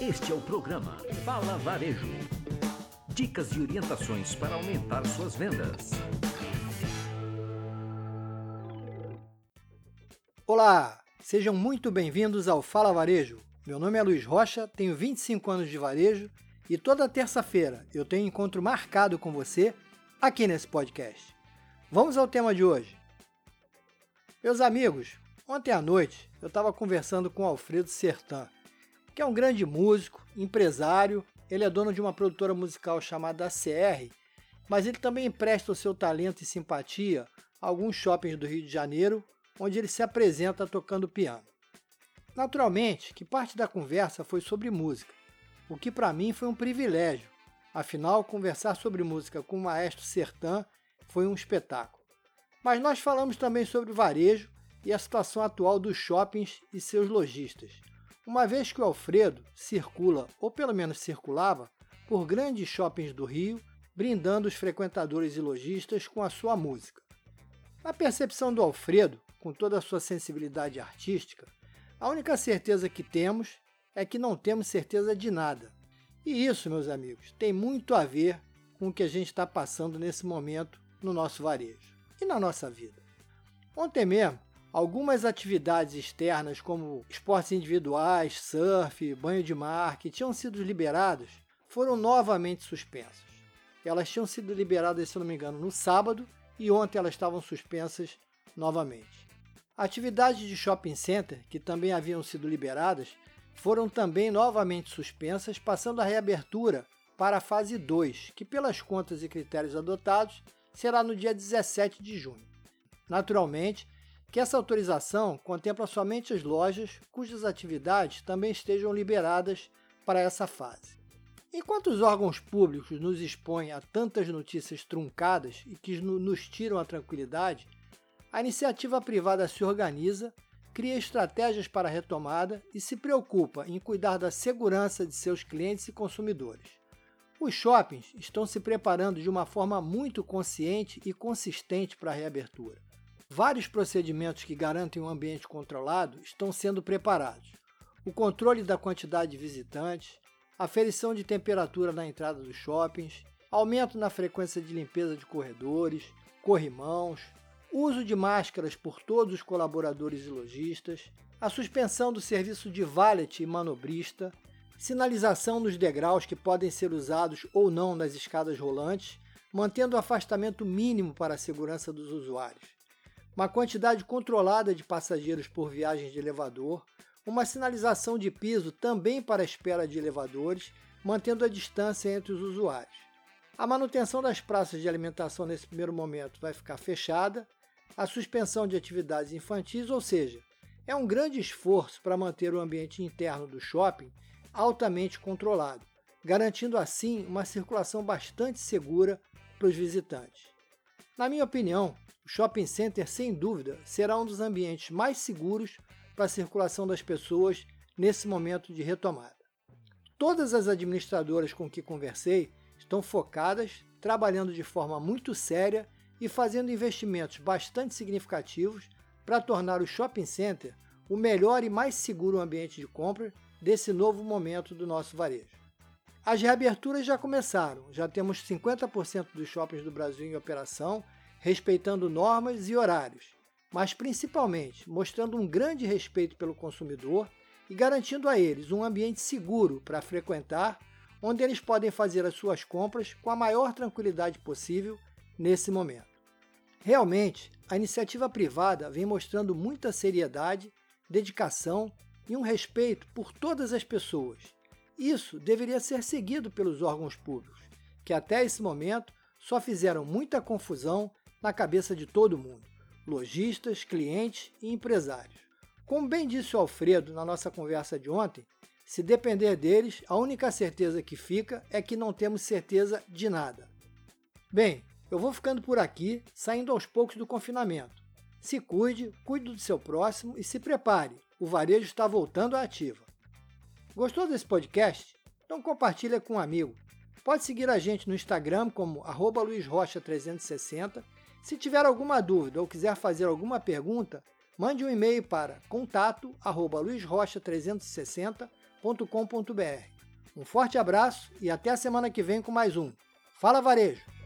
Este é o programa Fala Varejo. Dicas e orientações para aumentar suas vendas. Olá, sejam muito bem-vindos ao Fala Varejo. Meu nome é Luiz Rocha, tenho 25 anos de varejo e toda terça-feira eu tenho encontro marcado com você aqui nesse podcast. Vamos ao tema de hoje. Meus amigos, ontem à noite eu estava conversando com Alfredo Sertan, que é um grande músico, empresário, ele é dono de uma produtora musical chamada ACR, mas ele também empresta o seu talento e simpatia a alguns shoppings do Rio de Janeiro, onde ele se apresenta tocando piano. Naturalmente que parte da conversa foi sobre música, o que para mim foi um privilégio, afinal, conversar sobre música com o maestro Sertan foi um espetáculo. Mas nós falamos também sobre varejo e a situação atual dos shoppings e seus lojistas, uma vez que o Alfredo circula, ou pelo menos circulava, por grandes shoppings do Rio, brindando os frequentadores e lojistas com a sua música. Na percepção do Alfredo, com toda a sua sensibilidade artística, a única certeza que temos é que não temos certeza de nada. E isso, meus amigos, tem muito a ver com o que a gente está passando nesse momento no nosso varejo e na nossa vida. Ontem mesmo, Algumas atividades externas, como esportes individuais, surf, banho de mar, que tinham sido liberadas, foram novamente suspensas. Elas tinham sido liberadas, se não me engano, no sábado e ontem elas estavam suspensas novamente. Atividades de shopping center, que também haviam sido liberadas, foram também novamente suspensas, passando a reabertura para a fase 2, que, pelas contas e critérios adotados, será no dia 17 de junho. Naturalmente, que essa autorização contempla somente as lojas cujas atividades também estejam liberadas para essa fase. Enquanto os órgãos públicos nos expõem a tantas notícias truncadas e que nos tiram a tranquilidade, a iniciativa privada se organiza, cria estratégias para a retomada e se preocupa em cuidar da segurança de seus clientes e consumidores. Os shoppings estão se preparando de uma forma muito consciente e consistente para a reabertura. Vários procedimentos que garantem um ambiente controlado estão sendo preparados. O controle da quantidade de visitantes, aferição de temperatura na entrada dos shoppings, aumento na frequência de limpeza de corredores, corrimãos, uso de máscaras por todos os colaboradores e lojistas, a suspensão do serviço de valet e manobrista, sinalização nos degraus que podem ser usados ou não nas escadas rolantes, mantendo o afastamento mínimo para a segurança dos usuários uma quantidade controlada de passageiros por viagens de elevador, uma sinalização de piso também para espera de elevadores, mantendo a distância entre os usuários. A manutenção das praças de alimentação nesse primeiro momento vai ficar fechada, a suspensão de atividades infantis, ou seja, é um grande esforço para manter o ambiente interno do shopping altamente controlado, garantindo assim uma circulação bastante segura para os visitantes. Na minha opinião, o shopping center, sem dúvida, será um dos ambientes mais seguros para a circulação das pessoas nesse momento de retomada. Todas as administradoras com que conversei estão focadas, trabalhando de forma muito séria e fazendo investimentos bastante significativos para tornar o shopping center o melhor e mais seguro ambiente de compra desse novo momento do nosso varejo. As reaberturas já começaram, já temos 50% dos shoppings do Brasil em operação respeitando normas e horários, mas principalmente mostrando um grande respeito pelo consumidor e garantindo a eles um ambiente seguro para frequentar, onde eles podem fazer as suas compras com a maior tranquilidade possível nesse momento. Realmente, a iniciativa privada vem mostrando muita seriedade, dedicação e um respeito por todas as pessoas. Isso deveria ser seguido pelos órgãos públicos, que até esse momento só fizeram muita confusão na cabeça de todo mundo, lojistas, clientes e empresários. Como bem disse o Alfredo na nossa conversa de ontem, se depender deles, a única certeza que fica é que não temos certeza de nada. Bem, eu vou ficando por aqui, saindo aos poucos do confinamento. Se cuide, cuide do seu próximo e se prepare, o varejo está voltando à ativa. Gostou desse podcast? Então compartilha com um amigo. Pode seguir a gente no Instagram como luizrocha360 se tiver alguma dúvida ou quiser fazer alguma pergunta, mande um e-mail para contato@luizrocha360 Um forte abraço e até a semana que vem com mais um Fala Varejo!